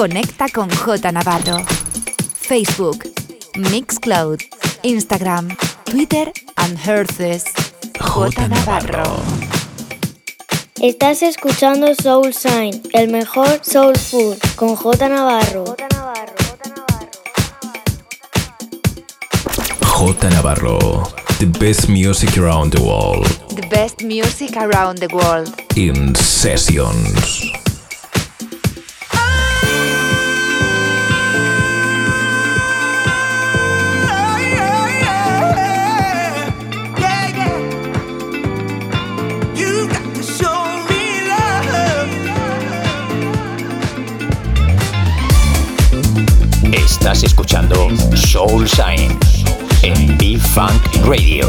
Conecta con J Navarro. Facebook, Mixcloud, Instagram, Twitter and Herces. J Navarro. Estás escuchando Soul Sign, el mejor soul food con J Navarro. J Navarro. The best music around the world. The best music around the world. In sessions. Estás escuchando Soul Sign en B-Funk Radio.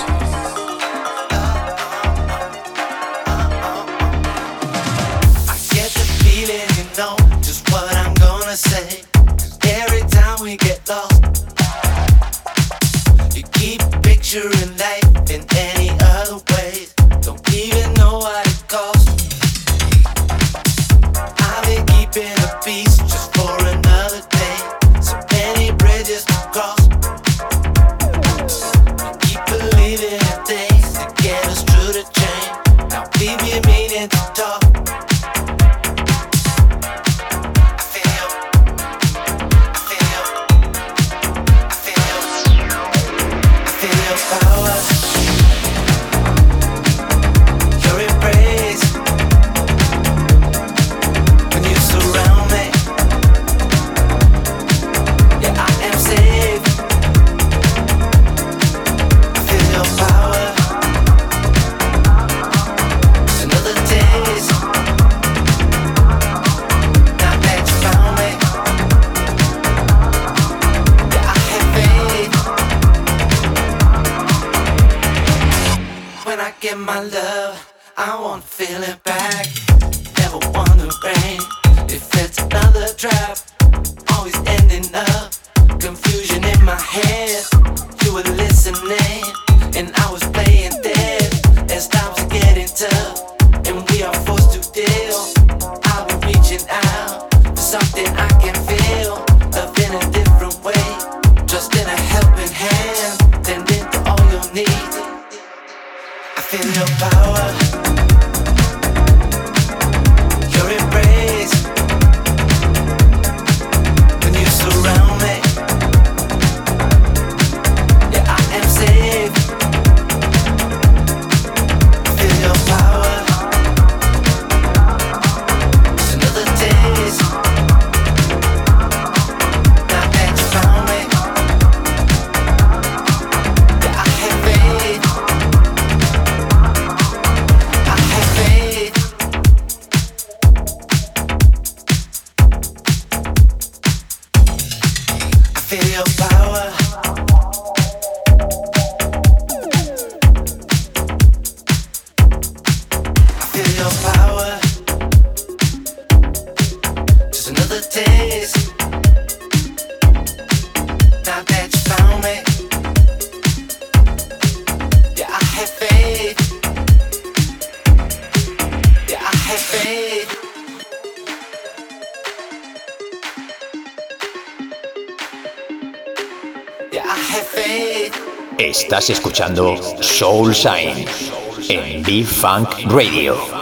Estás Soul Shine en B-Funk Radio.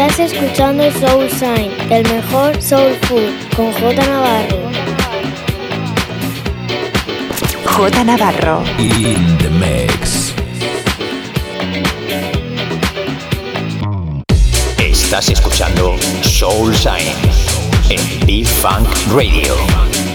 Estás escuchando Soul Sign, el mejor soul food, con J Navarro. J Navarro. In the mix. Estás escuchando Soul Sign en B-Funk Radio.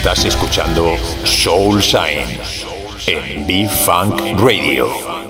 Estás escuchando Soul Sign en B-Funk Radio.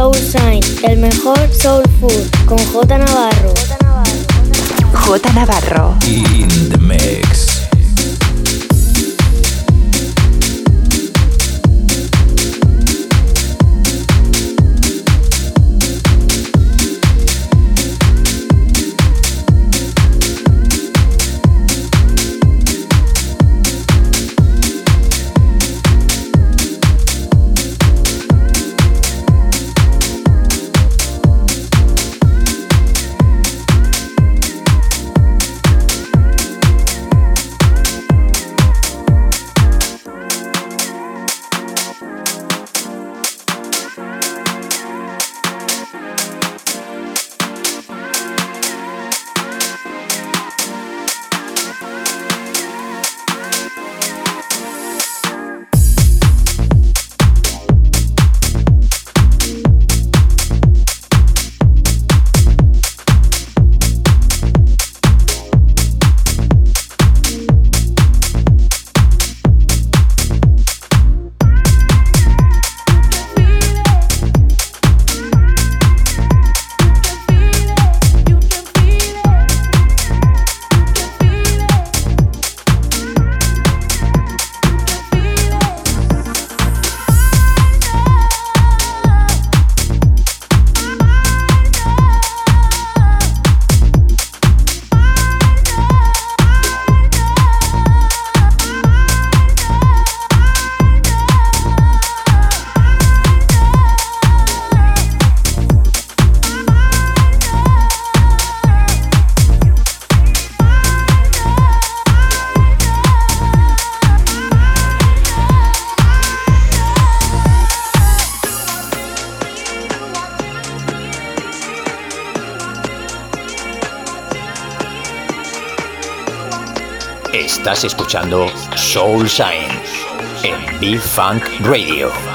Soul Sign, el mejor soul food, con J Navarro. J Navarro. In the mix. Escuchando Soul Shine en B-Funk Radio.